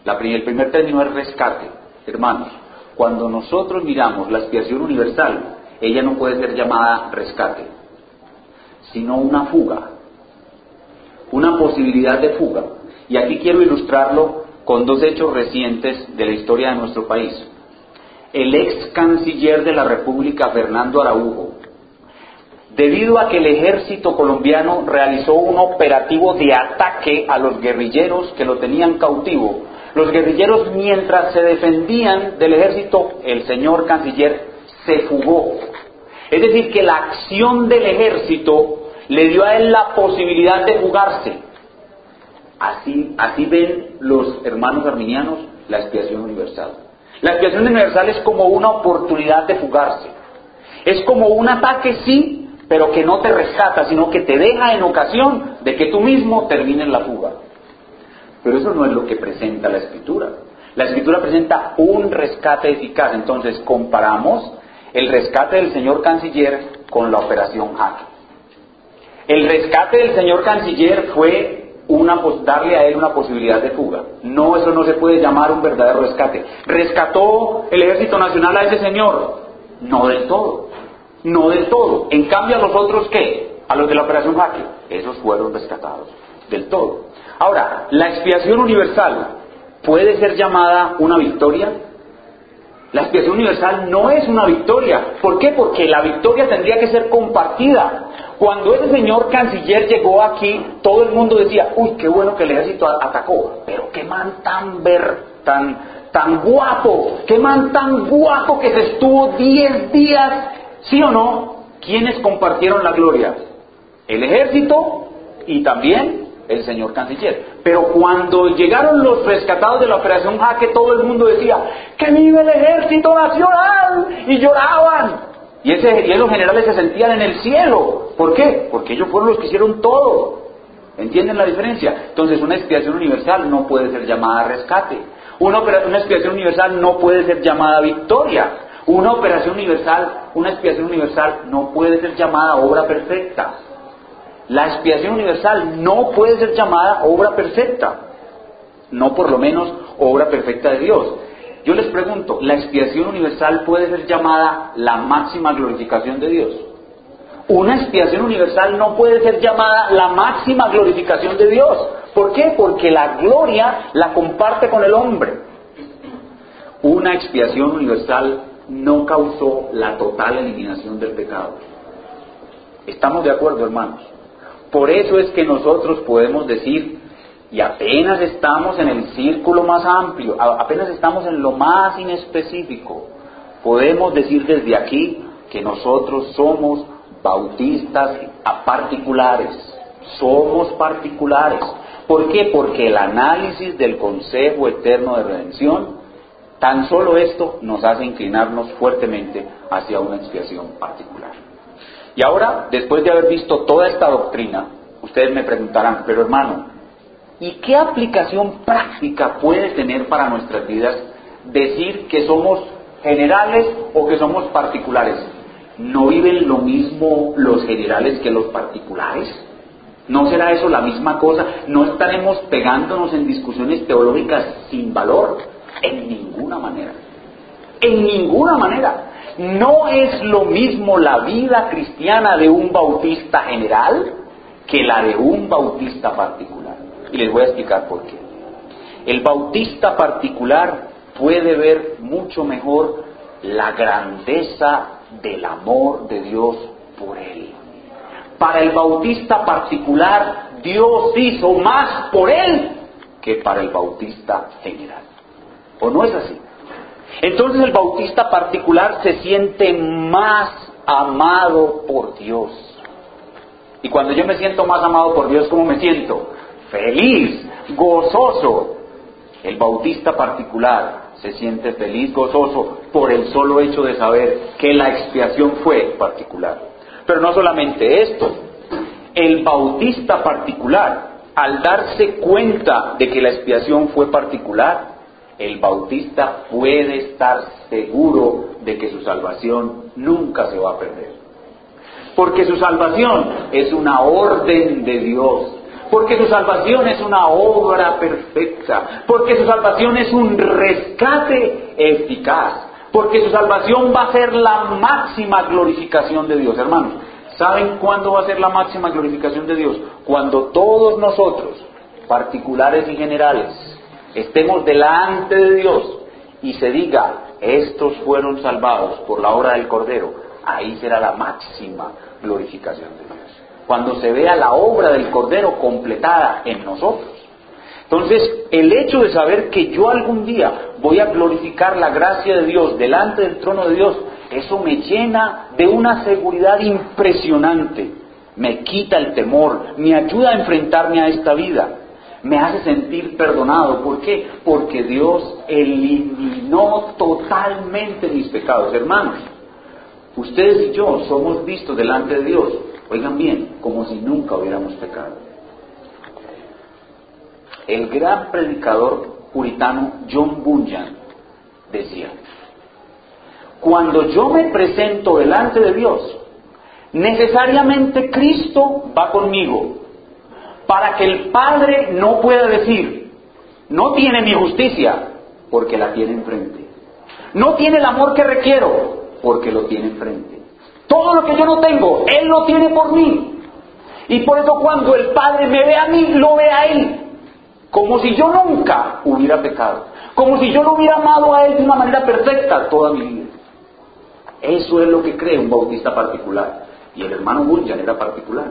el primer término es rescate. Hermanos, cuando nosotros miramos la expiación universal, ella no puede ser llamada rescate, sino una fuga, una posibilidad de fuga. Y aquí quiero ilustrarlo con dos hechos recientes de la historia de nuestro país. El ex canciller de la República, Fernando Araujo, debido a que el ejército colombiano realizó un operativo de ataque a los guerrilleros que lo tenían cautivo. Los guerrilleros, mientras se defendían del ejército, el señor canciller se fugó. Es decir, que la acción del ejército le dio a él la posibilidad de fugarse. Así, así ven los hermanos arminianos la expiación universal. La expiación universal es como una oportunidad de fugarse. Es como un ataque, sí, pero que no te rescata, sino que te deja en ocasión de que tú mismo termines la fuga. Pero eso no es lo que presenta la escritura. La escritura presenta un rescate eficaz. Entonces comparamos el rescate del señor canciller con la operación Jaque. El rescate del señor canciller fue una, darle a él una posibilidad de fuga. No, eso no se puede llamar un verdadero rescate. ¿Rescató el ejército nacional a ese señor? No del todo. No del todo. En cambio, a los otros, ¿qué? A los de la operación Jaque. Esos fueron rescatados. Del todo. Ahora, la expiación universal puede ser llamada una victoria. La expiación universal no es una victoria. ¿Por qué? Porque la victoria tendría que ser compartida. Cuando ese señor canciller llegó aquí, todo el mundo decía, uy, qué bueno que el ejército atacó, pero qué man tan ver, tan, tan guapo, qué man tan guapo que se estuvo 10 días, ¿sí o no? ¿Quiénes compartieron la gloria? El ejército y también el señor canciller. Pero cuando llegaron los rescatados de la operación Jaque, todo el mundo decía, que vive el ejército nacional, y lloraban. Y, ese, y esos generales se sentían en el cielo. ¿Por qué? Porque ellos fueron los que hicieron todo. ¿Entienden la diferencia? Entonces una expiación universal no puede ser llamada rescate. Una, una expiación universal no puede ser llamada victoria. Una operación universal, una expiación universal no puede ser llamada obra perfecta. La expiación universal no puede ser llamada obra perfecta. No por lo menos obra perfecta de Dios. Yo les pregunto, ¿la expiación universal puede ser llamada la máxima glorificación de Dios? Una expiación universal no puede ser llamada la máxima glorificación de Dios. ¿Por qué? Porque la gloria la comparte con el hombre. Una expiación universal no causó la total eliminación del pecado. ¿Estamos de acuerdo, hermanos? Por eso es que nosotros podemos decir y apenas estamos en el círculo más amplio, apenas estamos en lo más inespecífico. Podemos decir desde aquí que nosotros somos bautistas particulares, somos particulares. ¿Por qué? Porque el análisis del Consejo Eterno de Redención, tan solo esto nos hace inclinarnos fuertemente hacia una expiación particular. Y ahora, después de haber visto toda esta doctrina, ustedes me preguntarán, pero hermano, ¿Y qué aplicación práctica puede tener para nuestras vidas decir que somos generales o que somos particulares? ¿No viven lo mismo los generales que los particulares? ¿No será eso la misma cosa? ¿No estaremos pegándonos en discusiones teológicas sin valor? En ninguna manera. En ninguna manera. No es lo mismo la vida cristiana de un bautista general que la de un bautista particular. Y les voy a explicar por qué. El bautista particular puede ver mucho mejor la grandeza del amor de Dios por él. Para el bautista particular, Dios hizo más por él que para el bautista general. ¿O no es así? Entonces el bautista particular se siente más amado por Dios. Y cuando yo me siento más amado por Dios, ¿cómo me siento? feliz, gozoso. El bautista particular se siente feliz, gozoso por el solo hecho de saber que la expiación fue particular. Pero no solamente esto, el bautista particular, al darse cuenta de que la expiación fue particular, el bautista puede estar seguro de que su salvación nunca se va a perder. Porque su salvación es una orden de Dios porque su salvación es una obra perfecta, porque su salvación es un rescate eficaz, porque su salvación va a ser la máxima glorificación de Dios, hermanos. ¿Saben cuándo va a ser la máxima glorificación de Dios? Cuando todos nosotros, particulares y generales, estemos delante de Dios y se diga, estos fueron salvados por la obra del Cordero. ahí será la máxima glorificación de Dios. Cuando se vea la obra del Cordero completada en nosotros. Entonces, el hecho de saber que yo algún día voy a glorificar la gracia de Dios delante del trono de Dios, eso me llena de una seguridad impresionante, me quita el temor, me ayuda a enfrentarme a esta vida, me hace sentir perdonado. ¿Por qué? Porque Dios eliminó totalmente mis pecados. Hermanos, ustedes y yo somos vistos delante de Dios, oigan bien, como si nunca hubiéramos pecado. El gran predicador puritano John Bunyan decía, cuando yo me presento delante de Dios, necesariamente Cristo va conmigo, para que el Padre no pueda decir, no tiene mi justicia, porque la tiene enfrente. No tiene el amor que requiero, porque lo tiene enfrente. Todo lo que yo no tengo, Él lo tiene por mí. Y por eso cuando el Padre me ve a mí, lo ve a Él como si yo nunca hubiera pecado, como si yo lo hubiera amado a Él de una manera perfecta toda mi vida. Eso es lo que cree un bautista particular. Y el hermano Bunyan era particular.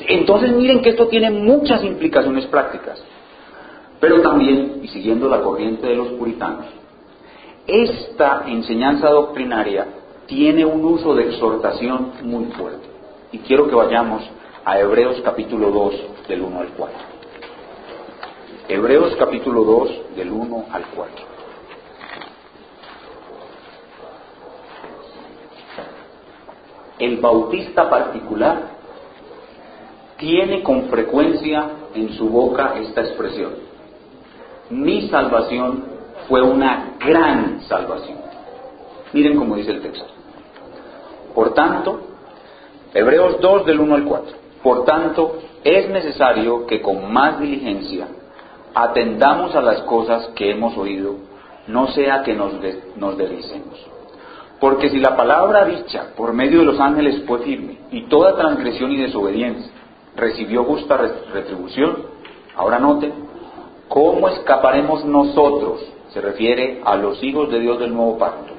Entonces miren que esto tiene muchas implicaciones prácticas. Pero también, y siguiendo la corriente de los puritanos, esta enseñanza doctrinaria tiene un uso de exhortación muy fuerte. Y quiero que vayamos a Hebreos capítulo 2 del 1 al 4. Hebreos capítulo 2 del 1 al 4. El bautista particular tiene con frecuencia en su boca esta expresión. Mi salvación fue una gran salvación. Miren cómo dice el texto. Por tanto, Hebreos 2 del 1 al 4. Por tanto, es necesario que con más diligencia atendamos a las cosas que hemos oído, no sea que nos, nos Porque si la palabra dicha por medio de los ángeles fue firme, y toda transgresión y desobediencia recibió justa retribución, ahora noten, ¿cómo escaparemos nosotros? Se refiere a los hijos de Dios del nuevo pacto.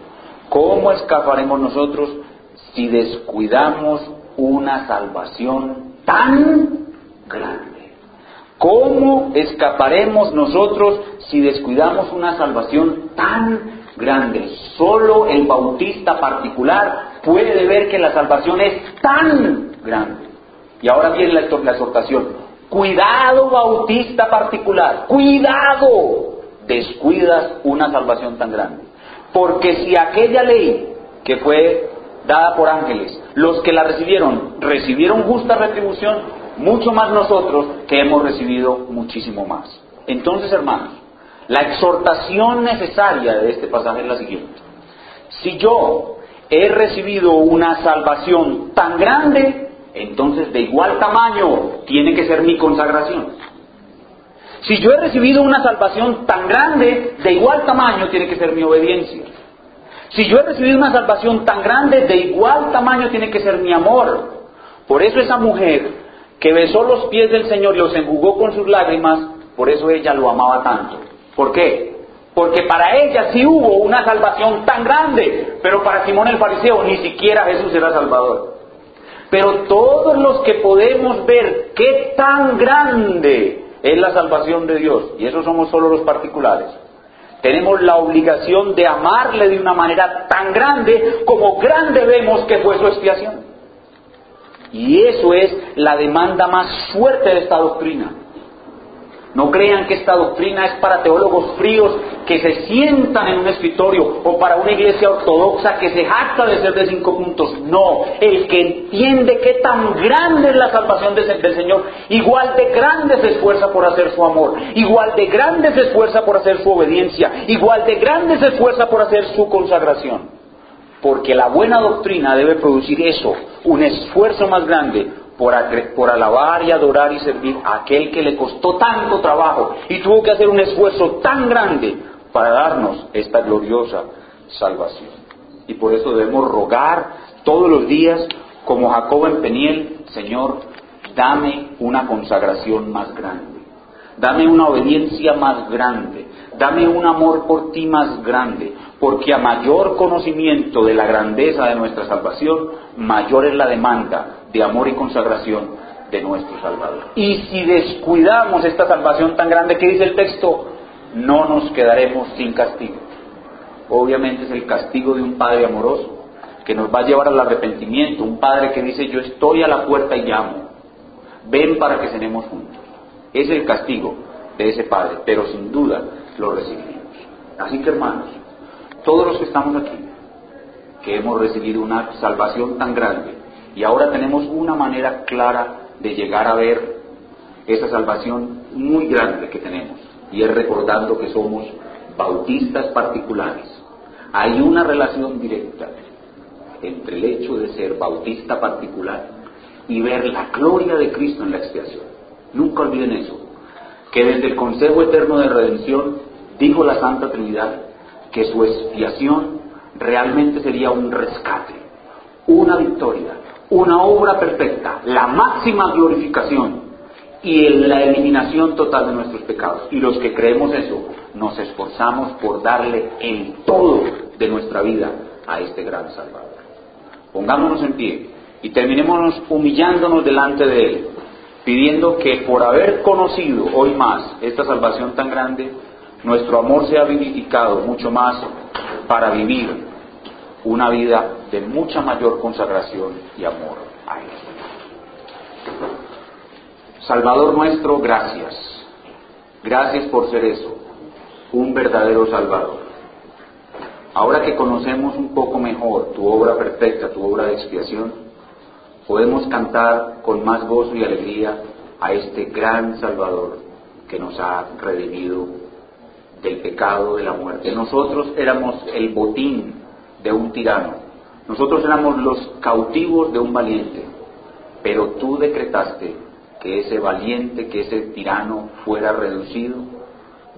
¿Cómo escaparemos nosotros si descuidamos una salvación tan grande? ¿Cómo escaparemos nosotros si descuidamos una salvación tan grande? Solo el bautista particular puede ver que la salvación es tan grande. Y ahora viene la, exhortación. Cuidado bautista particular, cuidado, descuidas una salvación tan grande. Porque si aquella ley que fue dada por ángeles, los que la recibieron, recibieron justa retribución, mucho más nosotros que hemos recibido muchísimo más. Entonces, hermanos, la exhortación necesaria de este pasaje es la siguiente. Si yo he recibido una salvación tan grande, entonces de igual tamaño tiene que ser mi consagración. Si yo he recibido una salvación tan grande, de igual tamaño tiene que ser mi obediencia. Si yo he recibido una salvación tan grande, de igual tamaño tiene que ser mi amor. Por eso esa mujer que besó los pies del Señor y los enjugó con sus lágrimas, por eso ella lo amaba tanto. ¿Por qué? Porque para ella sí hubo una salvación tan grande, pero para Simón el fariseo ni siquiera Jesús era salvador. Pero todos los que podemos ver qué tan grande es la salvación de Dios, y eso somos solo los particulares, tenemos la obligación de amarle de una manera tan grande como grande vemos que fue su expiación. Y eso es la demanda más fuerte de esta doctrina. No crean que esta doctrina es para teólogos fríos que se sientan en un escritorio o para una iglesia ortodoxa que se jacta de ser de cinco puntos. No, el que entiende qué tan grande es la salvación del Señor, igual de grande se esfuerza por hacer su amor, igual de grande se esfuerza por hacer su obediencia, igual de grande se esfuerza por hacer su consagración. Porque la buena doctrina debe producir eso, un esfuerzo más grande por, alabar y adorar y servir a aquel que le costó tanto trabajo y tuvo que hacer un esfuerzo tan grande para darnos esta gloriosa salvación. Y por eso debemos rogar todos los días, como Jacob en Peniel, Señor, dame una consagración más grande, dame una obediencia más grande, Dame un amor por ti más grande, porque a mayor conocimiento de la grandeza de nuestra salvación, mayor es la demanda de amor y consagración de nuestro Salvador. Y si descuidamos esta salvación tan grande que dice el texto, no nos quedaremos sin castigo. Obviamente es el castigo de un Padre amoroso que nos va a llevar al arrepentimiento, un Padre que dice yo estoy a la puerta y llamo, ven para que cenemos juntos. Es el castigo de ese Padre, pero sin duda lo recibimos. Así que hermanos, todos los que estamos aquí, que hemos recibido una salvación tan grande y ahora tenemos una manera clara de llegar a ver esa salvación muy grande que tenemos, y es recordando que somos bautistas particulares. Hay una relación directa entre el hecho de ser bautista particular y ver la gloria de Cristo en la expiación. Nunca olviden eso, que desde el Consejo Eterno de Redención dijo la Santa Trinidad que su expiación realmente sería un rescate, una victoria, una obra perfecta, la máxima glorificación y la eliminación total de nuestros pecados. Y los que creemos eso, nos esforzamos por darle el todo de nuestra vida a este gran Salvador. Pongámonos en pie y terminémonos humillándonos delante de Él, pidiendo que por haber conocido hoy más esta salvación tan grande, nuestro amor sea vivificado mucho más para vivir una vida de mucha mayor consagración y amor a Él. Salvador nuestro, gracias. Gracias por ser eso, un verdadero Salvador. Ahora que conocemos un poco mejor tu obra perfecta, tu obra de expiación, podemos cantar con más gozo y alegría a este gran Salvador que nos ha redimido del pecado, de la muerte. Nosotros éramos el botín de un tirano, nosotros éramos los cautivos de un valiente, pero tú decretaste que ese valiente, que ese tirano fuera reducido,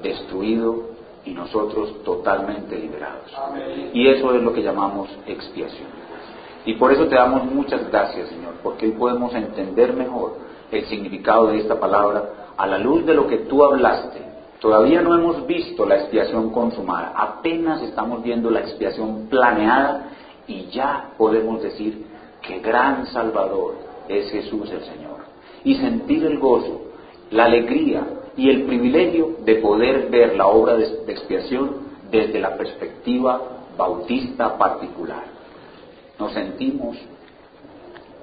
destruido y nosotros totalmente liberados. Y eso es lo que llamamos expiación. Y por eso te damos muchas gracias, Señor, porque hoy podemos entender mejor el significado de esta palabra a la luz de lo que tú hablaste. Todavía no hemos visto la expiación consumada, apenas estamos viendo la expiación planeada y ya podemos decir que gran Salvador es Jesús el Señor. Y sentir el gozo, la alegría, y el privilegio de poder ver la obra de, expiación desde la perspectiva bautista particular. Nos sentimos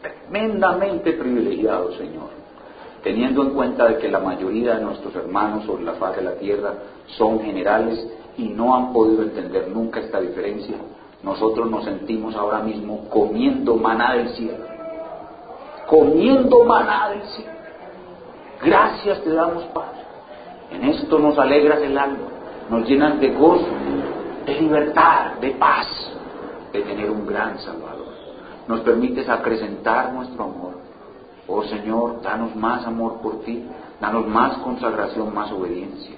tremendamente privilegiados, Señor, teniendo en cuenta de que la mayoría de nuestros hermanos sobre la faz de la tierra son generales y no han podido entender nunca esta diferencia. Nosotros nos sentimos ahora mismo comiendo maná del cielo, comiendo maná del. Gracias te damos, Padre en esto nos alegras el alma, nos llenas de gozo, de libertad, de paz, de tener un gran Salvador. Nos permites acrecentar nuestro amor. Oh Señor, danos más amor por ti, danos más consagración, más obediencia,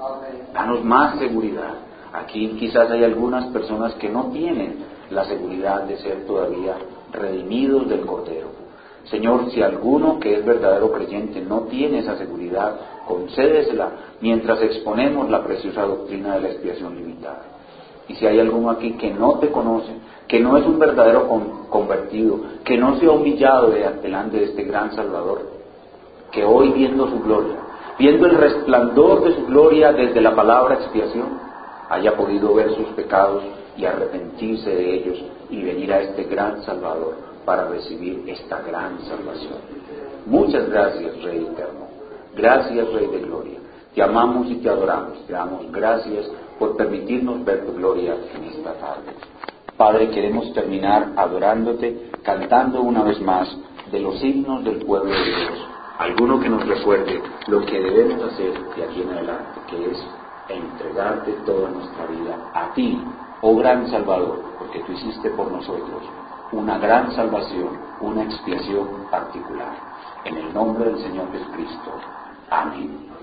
danos más seguridad. Aquí quizás hay algunas personas que no tienen la seguridad de ser todavía redimidos del Cordero. Señor, si alguno que es verdadero creyente no tiene esa seguridad, concédesela mientras exponemos la preciosa doctrina de la expiación limitada. Y si hay alguno aquí que no te conoce, que no es un verdadero convertido, que no se ha humillado delante de este gran Salvador, que hoy viendo su gloria, viendo el resplandor de su gloria desde la palabra expiación, haya podido ver sus pecados y arrepentirse de ellos y venir a este gran Salvador para recibir esta gran salvación. Muchas gracias, Rey Eterno. Gracias, Rey de Gloria. Te amamos y te adoramos. Te damos gracias por permitirnos ver tu gloria en esta tarde. Padre, queremos terminar adorándote, cantando una vez más de los himnos del pueblo de Dios. Alguno que nos recuerde lo que debemos hacer de aquí en adelante, que es entregarte toda nuestra vida a ti, oh gran Salvador, porque tú hiciste por nosotros una gran salvación, una expiación particular. En el nombre del Señor Jesucristo. Amém.